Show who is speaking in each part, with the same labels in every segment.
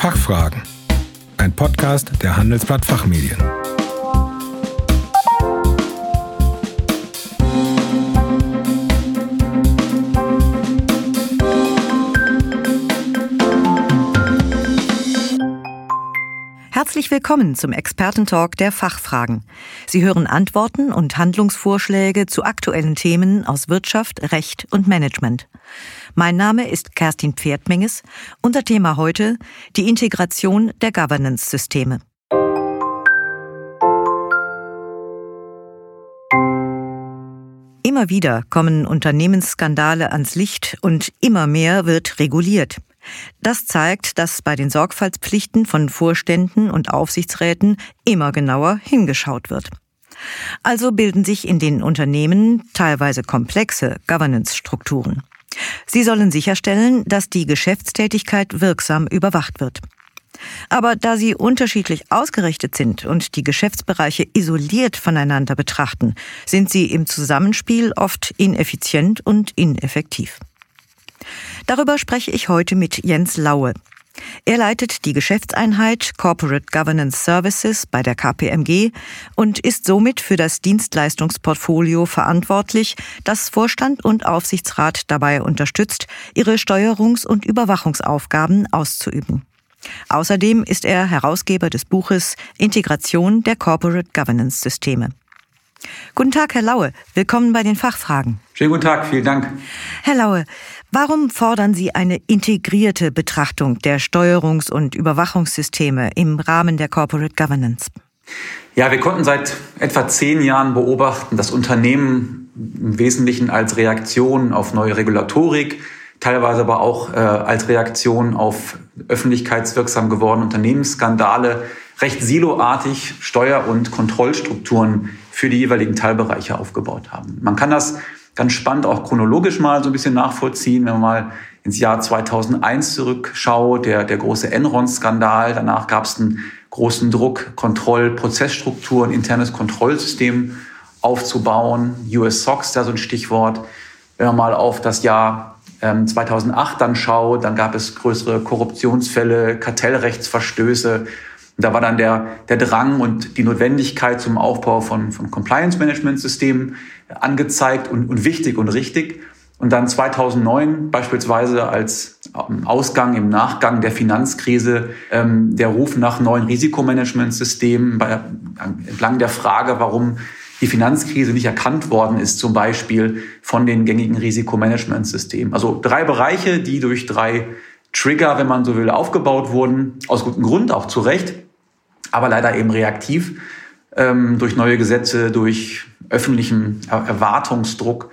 Speaker 1: Fachfragen. Ein Podcast der Handelsblatt Fachmedien.
Speaker 2: Herzlich willkommen zum Expertentalk der Fachfragen. Sie hören Antworten und Handlungsvorschläge zu aktuellen Themen aus Wirtschaft, Recht und Management. Mein Name ist Kerstin Pferdmenges. Unser Thema heute die Integration der Governance-Systeme. Immer wieder kommen Unternehmensskandale ans Licht und immer mehr wird reguliert. Das zeigt, dass bei den Sorgfaltspflichten von Vorständen und Aufsichtsräten immer genauer hingeschaut wird. Also bilden sich in den Unternehmen teilweise komplexe Governance-Strukturen. Sie sollen sicherstellen, dass die Geschäftstätigkeit wirksam überwacht wird. Aber da sie unterschiedlich ausgerichtet sind und die Geschäftsbereiche isoliert voneinander betrachten, sind sie im Zusammenspiel oft ineffizient und ineffektiv. Darüber spreche ich heute mit Jens Laue. Er leitet die Geschäftseinheit Corporate Governance Services bei der KPMG und ist somit für das Dienstleistungsportfolio verantwortlich, das Vorstand und Aufsichtsrat dabei unterstützt, ihre Steuerungs- und Überwachungsaufgaben auszuüben. Außerdem ist er Herausgeber des Buches Integration der Corporate Governance Systeme. Guten Tag, Herr Laue. Willkommen bei den Fachfragen.
Speaker 3: Schönen guten Tag, vielen Dank.
Speaker 2: Herr Laue, warum fordern Sie eine integrierte Betrachtung der Steuerungs- und Überwachungssysteme im Rahmen der Corporate Governance?
Speaker 3: Ja, wir konnten seit etwa zehn Jahren beobachten, dass Unternehmen im Wesentlichen als Reaktion auf neue Regulatorik, teilweise aber auch äh, als Reaktion auf öffentlichkeitswirksam gewordene Unternehmensskandale recht siloartig Steuer- und Kontrollstrukturen für die jeweiligen Teilbereiche aufgebaut haben. Man kann das ganz spannend auch chronologisch mal so ein bisschen nachvollziehen, wenn man mal ins Jahr 2001 zurückschaut, der, der große Enron-Skandal. Danach gab es einen großen Druck, Kontroll-, Prozessstrukturen, internes Kontrollsystem aufzubauen. US SOX, da so ein Stichwort. Wenn man mal auf das Jahr 2008 ähm, dann schaut, dann gab es größere Korruptionsfälle, Kartellrechtsverstöße da war dann der, der Drang und die Notwendigkeit zum Aufbau von, von Compliance-Management-Systemen angezeigt und, und wichtig und richtig. Und dann 2009 beispielsweise als Ausgang im Nachgang der Finanzkrise ähm, der Ruf nach neuen Risikomanagementsystemen entlang der Frage, warum die Finanzkrise nicht erkannt worden ist, zum Beispiel von den gängigen Risikomanagementsystemen. Also drei Bereiche, die durch drei Trigger, wenn man so will, aufgebaut wurden, aus gutem Grund, auch zu Recht aber leider eben reaktiv ähm, durch neue Gesetze, durch öffentlichen Erwartungsdruck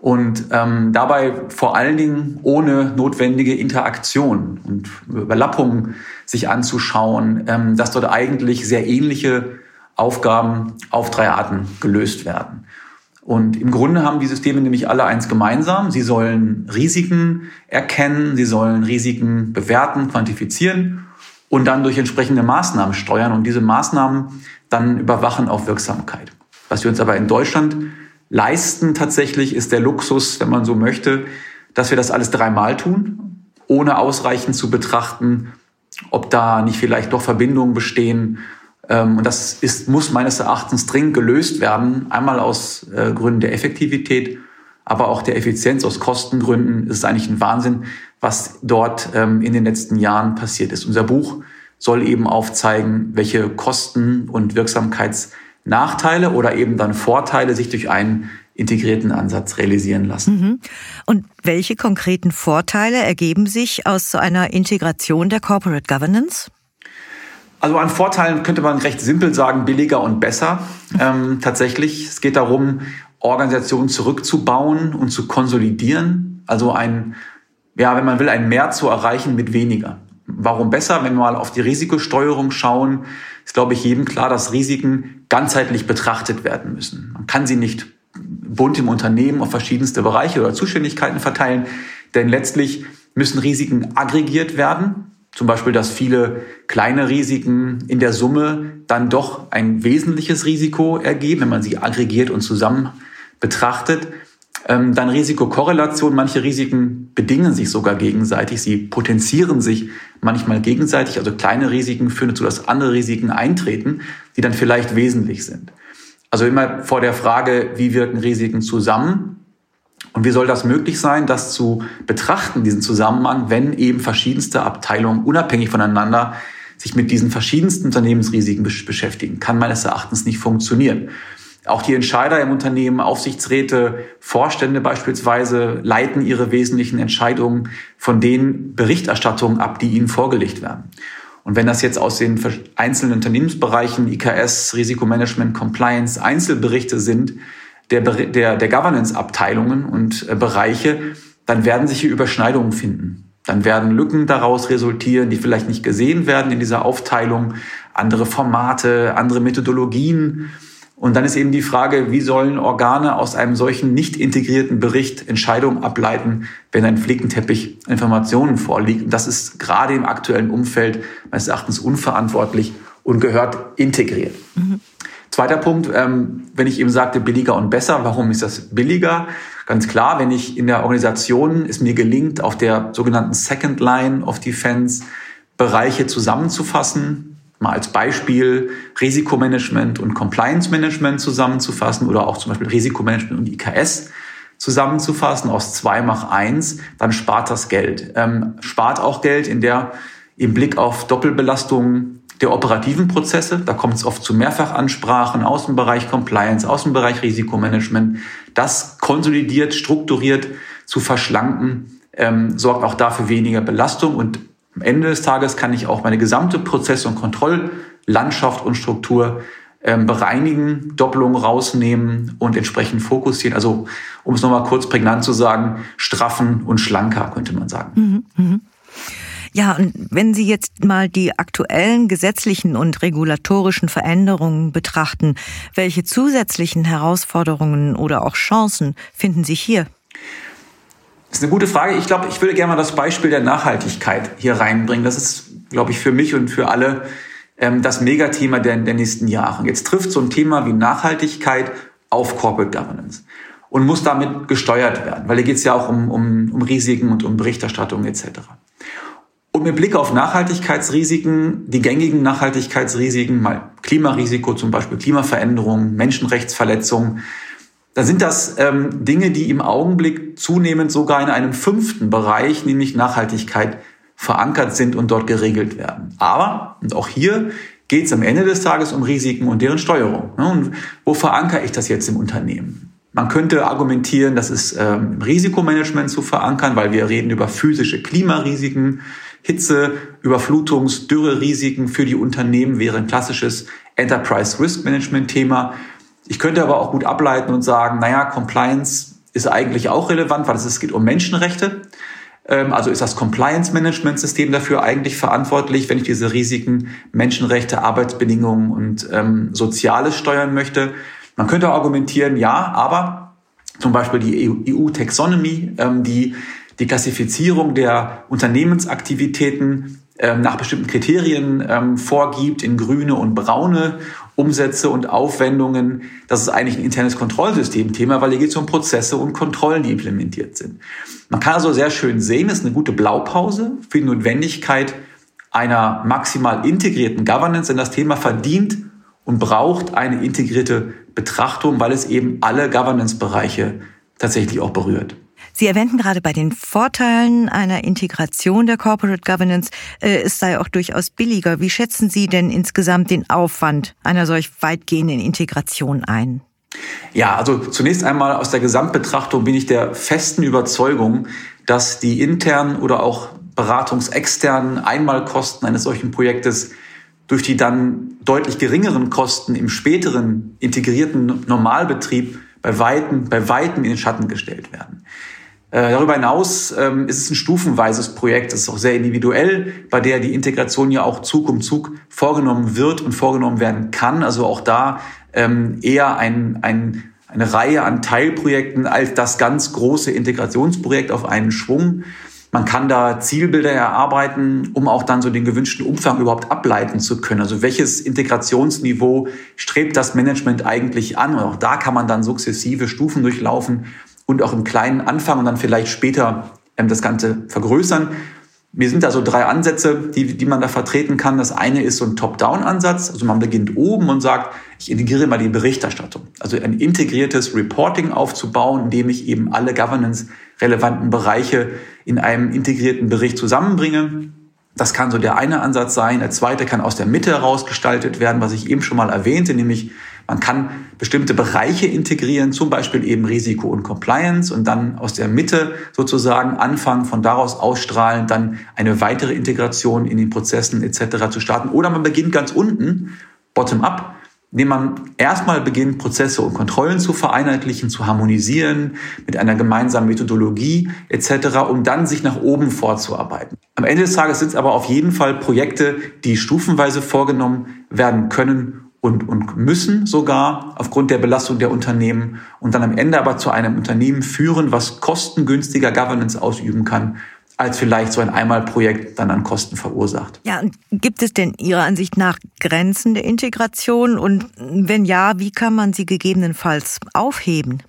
Speaker 3: und ähm, dabei vor allen Dingen ohne notwendige Interaktion und Überlappung sich anzuschauen, ähm, dass dort eigentlich sehr ähnliche Aufgaben auf drei Arten gelöst werden. Und im Grunde haben die Systeme nämlich alle eins gemeinsam. Sie sollen Risiken erkennen, sie sollen Risiken bewerten, quantifizieren und dann durch entsprechende Maßnahmen steuern und diese Maßnahmen dann überwachen auf Wirksamkeit. Was wir uns aber in Deutschland leisten tatsächlich, ist der Luxus, wenn man so möchte, dass wir das alles dreimal tun, ohne ausreichend zu betrachten, ob da nicht vielleicht doch Verbindungen bestehen. Ähm, und das ist, muss meines Erachtens dringend gelöst werden. Einmal aus äh, Gründen der Effektivität, aber auch der Effizienz, aus Kostengründen. ist Es eigentlich ein Wahnsinn, was dort ähm, in den letzten Jahren passiert ist. Unser Buch soll eben aufzeigen, welche Kosten und Wirksamkeitsnachteile oder eben dann Vorteile sich durch einen integrierten Ansatz realisieren lassen.
Speaker 2: Mhm. Und welche konkreten Vorteile ergeben sich aus so einer Integration der Corporate Governance?
Speaker 3: Also an Vorteilen könnte man recht simpel sagen, billiger und besser. Ähm, tatsächlich, es geht darum, Organisationen zurückzubauen und zu konsolidieren. Also ein ja, wenn man will, ein Mehr zu erreichen mit weniger. Warum besser? Wenn wir mal auf die Risikosteuerung schauen, ist, glaube ich, jedem klar, dass Risiken ganzheitlich betrachtet werden müssen. Man kann sie nicht bunt im Unternehmen auf verschiedenste Bereiche oder Zuständigkeiten verteilen, denn letztlich müssen Risiken aggregiert werden. Zum Beispiel, dass viele kleine Risiken in der Summe dann doch ein wesentliches Risiko ergeben, wenn man sie aggregiert und zusammen betrachtet. Ähm, dann Risikokorrelation. Manche Risiken bedingen sich sogar gegenseitig. Sie potenzieren sich manchmal gegenseitig. Also kleine Risiken führen dazu, dass andere Risiken eintreten, die dann vielleicht wesentlich sind. Also immer vor der Frage, wie wirken Risiken zusammen? Und wie soll das möglich sein, das zu betrachten, diesen Zusammenhang, wenn eben verschiedenste Abteilungen unabhängig voneinander sich mit diesen verschiedensten Unternehmensrisiken beschäftigen? Kann meines Erachtens nicht funktionieren. Auch die Entscheider im Unternehmen, Aufsichtsräte, Vorstände beispielsweise leiten ihre wesentlichen Entscheidungen von den Berichterstattungen ab, die ihnen vorgelegt werden. Und wenn das jetzt aus den einzelnen Unternehmensbereichen, IKS, Risikomanagement, Compliance, Einzelberichte sind, der, der, der Governance-Abteilungen und äh, Bereiche, dann werden sich hier Überschneidungen finden. Dann werden Lücken daraus resultieren, die vielleicht nicht gesehen werden in dieser Aufteilung, andere Formate, andere Methodologien. Und dann ist eben die Frage, wie sollen Organe aus einem solchen nicht integrierten Bericht Entscheidungen ableiten, wenn ein Flickenteppich Informationen vorliegt. Und das ist gerade im aktuellen Umfeld meines Erachtens unverantwortlich und gehört integriert. Mhm. Zweiter Punkt, ähm, wenn ich eben sagte, billiger und besser, warum ist das billiger? Ganz klar, wenn ich in der Organisation es mir gelingt, auf der sogenannten Second Line of Defense Bereiche zusammenzufassen, mal als Beispiel Risikomanagement und Compliance Management zusammenzufassen oder auch zum Beispiel Risikomanagement und IKS zusammenzufassen aus zwei mach eins, dann spart das Geld. Ähm, spart auch Geld in der im Blick auf Doppelbelastungen der operativen Prozesse. Da kommt es oft zu Mehrfachansprachen aus dem Bereich Compliance, aus dem Bereich Risikomanagement. Das konsolidiert, strukturiert zu verschlanken, ähm, sorgt auch dafür weniger Belastung und am Ende des Tages kann ich auch meine gesamte Prozess- und Kontrolllandschaft und Struktur ähm, bereinigen, Doppelungen rausnehmen und entsprechend fokussieren. Also um es nochmal kurz prägnant zu sagen, straffen und schlanker, könnte man sagen. Mhm, mh.
Speaker 2: Ja, und wenn Sie jetzt mal die aktuellen gesetzlichen und regulatorischen Veränderungen betrachten, welche zusätzlichen Herausforderungen oder auch Chancen finden Sie hier?
Speaker 3: Das ist eine gute Frage. Ich glaube, ich würde gerne mal das Beispiel der Nachhaltigkeit hier reinbringen. Das ist, glaube ich, für mich und für alle ähm, das Megathema der, der nächsten Jahre. Jetzt trifft so ein Thema wie Nachhaltigkeit auf Corporate Governance und muss damit gesteuert werden, weil hier geht es ja auch um, um, um Risiken und um Berichterstattung etc. Und mit Blick auf Nachhaltigkeitsrisiken, die gängigen Nachhaltigkeitsrisiken, mal Klimarisiko, zum Beispiel Klimaveränderungen, Menschenrechtsverletzungen, da sind das ähm, Dinge, die im Augenblick zunehmend sogar in einem fünften Bereich, nämlich Nachhaltigkeit, verankert sind und dort geregelt werden. Aber, und auch hier geht es am Ende des Tages um Risiken und deren Steuerung. Ne? Und wo verankere ich das jetzt im Unternehmen? Man könnte argumentieren, das ist ähm, im Risikomanagement zu verankern, weil wir reden über physische Klimarisiken, Hitze, Überflutungs-, Dürrerisiken für die Unternehmen wäre ein klassisches Enterprise Risk Management Thema. Ich könnte aber auch gut ableiten und sagen, naja, Compliance ist eigentlich auch relevant, weil es geht um Menschenrechte. Ähm, also ist das Compliance Management System dafür eigentlich verantwortlich, wenn ich diese Risiken, Menschenrechte, Arbeitsbedingungen und ähm, Soziales steuern möchte. Man könnte argumentieren, ja, aber zum Beispiel die EU-Taxonomy, ähm, die die Klassifizierung der Unternehmensaktivitäten ähm, nach bestimmten Kriterien ähm, vorgibt in grüne und braune Umsätze und Aufwendungen. Das ist eigentlich ein internes Kontrollsystemthema, weil hier geht es um Prozesse und Kontrollen, die implementiert sind. Man kann also sehr schön sehen, es ist eine gute Blaupause für die Notwendigkeit einer maximal integrierten Governance, denn das Thema verdient und braucht eine integrierte Betrachtung, weil es eben alle Governance-Bereiche tatsächlich auch berührt.
Speaker 2: Sie erwähnten gerade bei den Vorteilen einer Integration der Corporate Governance, äh, es sei auch durchaus billiger. Wie schätzen Sie denn insgesamt den Aufwand einer solch weitgehenden Integration ein?
Speaker 3: Ja, also zunächst einmal aus der Gesamtbetrachtung bin ich der festen Überzeugung, dass die internen oder auch beratungsexternen Einmalkosten eines solchen Projektes durch die dann deutlich geringeren Kosten im späteren integrierten Normalbetrieb bei Weitem, bei Weitem in den Schatten gestellt werden. Äh, darüber hinaus ähm, ist es ein stufenweises Projekt, das ist auch sehr individuell, bei der die Integration ja auch Zug um Zug vorgenommen wird und vorgenommen werden kann. Also auch da ähm, eher ein, ein, eine Reihe an Teilprojekten als das ganz große Integrationsprojekt auf einen Schwung. Man kann da Zielbilder erarbeiten, um auch dann so den gewünschten Umfang überhaupt ableiten zu können. Also welches Integrationsniveau strebt das Management eigentlich an? Und auch da kann man dann sukzessive Stufen durchlaufen, und auch im Kleinen anfangen und dann vielleicht später ähm, das Ganze vergrößern. Mir sind da so drei Ansätze, die, die man da vertreten kann. Das eine ist so ein Top-Down-Ansatz. Also man beginnt oben und sagt, ich integriere mal die Berichterstattung. Also ein integriertes Reporting aufzubauen, indem ich eben alle governance-relevanten Bereiche in einem integrierten Bericht zusammenbringe. Das kann so der eine Ansatz sein. Der zweite kann aus der Mitte heraus gestaltet werden, was ich eben schon mal erwähnte, nämlich man kann bestimmte Bereiche integrieren, zum Beispiel eben Risiko und Compliance und dann aus der Mitte sozusagen anfangen, von daraus ausstrahlen, dann eine weitere Integration in den Prozessen etc. zu starten. Oder man beginnt ganz unten, bottom-up, indem man erstmal beginnt, Prozesse und Kontrollen zu vereinheitlichen, zu harmonisieren, mit einer gemeinsamen Methodologie etc., um dann sich nach oben vorzuarbeiten. Am Ende des Tages sind es aber auf jeden Fall Projekte, die stufenweise vorgenommen werden können und, und müssen sogar aufgrund der Belastung der Unternehmen und dann am Ende aber zu einem Unternehmen führen, was kostengünstiger Governance ausüben kann, als vielleicht so ein Einmalprojekt dann an Kosten verursacht.
Speaker 2: Ja, und gibt es denn Ihrer Ansicht nach Grenzen der Integration? Und wenn ja, wie kann man sie gegebenenfalls aufheben?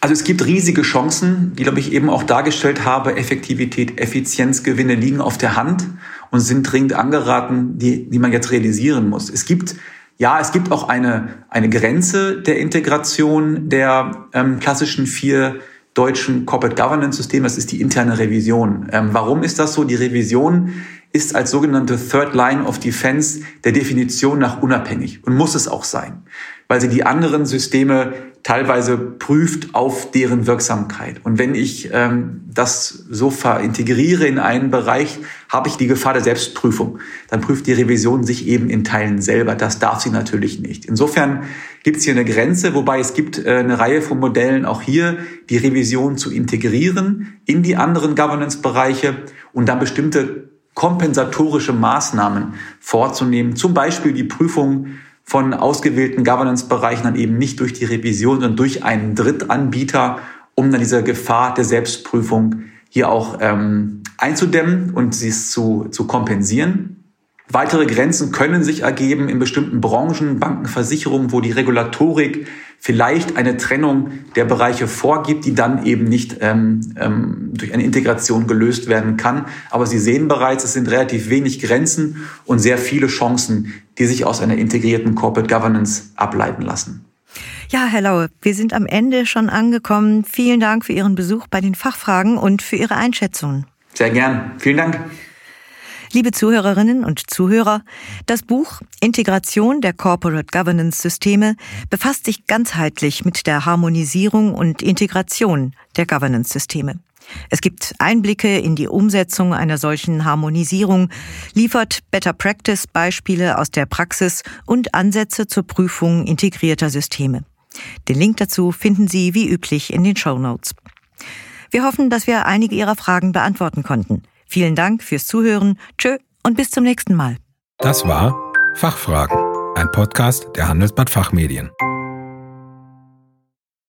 Speaker 3: Also es gibt riesige Chancen, die, glaube ich, eben auch dargestellt habe. Effektivität, Effizienzgewinne liegen auf der Hand und sind dringend angeraten, die, die man jetzt realisieren muss. Es gibt ja, es gibt auch eine, eine Grenze der Integration der ähm, klassischen vier deutschen Corporate Governance Systeme. Das ist die interne Revision. Ähm, warum ist das so? Die Revision ist als sogenannte Third Line of Defense der Definition nach unabhängig und muss es auch sein, weil sie die anderen Systeme teilweise prüft auf deren Wirksamkeit. Und wenn ich ähm, das so verintegriere in einen Bereich, habe ich die Gefahr der Selbstprüfung. Dann prüft die Revision sich eben in Teilen selber. Das darf sie natürlich nicht. Insofern gibt es hier eine Grenze, wobei es gibt äh, eine Reihe von Modellen, auch hier die Revision zu integrieren in die anderen Governance-Bereiche und dann bestimmte kompensatorische Maßnahmen vorzunehmen. Zum Beispiel die Prüfung von ausgewählten Governance-Bereichen dann eben nicht durch die Revision, sondern durch einen Drittanbieter, um dann diese Gefahr der Selbstprüfung hier auch ähm, einzudämmen und sie zu, zu kompensieren. Weitere Grenzen können sich ergeben in bestimmten Branchen, Banken, Versicherungen, wo die Regulatorik vielleicht eine Trennung der Bereiche vorgibt, die dann eben nicht ähm, ähm, durch eine Integration gelöst werden kann. Aber Sie sehen bereits, es sind relativ wenig Grenzen und sehr viele Chancen, die sich aus einer integrierten Corporate Governance ableiten lassen.
Speaker 2: Ja, Herr Laue, wir sind am Ende schon angekommen. Vielen Dank für Ihren Besuch bei den Fachfragen und für Ihre Einschätzungen.
Speaker 3: Sehr gern. Vielen Dank.
Speaker 2: Liebe Zuhörerinnen und Zuhörer, das Buch Integration der Corporate Governance Systeme befasst sich ganzheitlich mit der Harmonisierung und Integration der Governance Systeme. Es gibt Einblicke in die Umsetzung einer solchen Harmonisierung, liefert Better Practice Beispiele aus der Praxis und Ansätze zur Prüfung integrierter Systeme. Den Link dazu finden Sie wie üblich in den Show Notes. Wir hoffen, dass wir einige Ihrer Fragen beantworten konnten. Vielen Dank fürs Zuhören. Tschö und bis zum nächsten Mal.
Speaker 1: Das war Fachfragen, ein Podcast der Handelsblatt Fachmedien.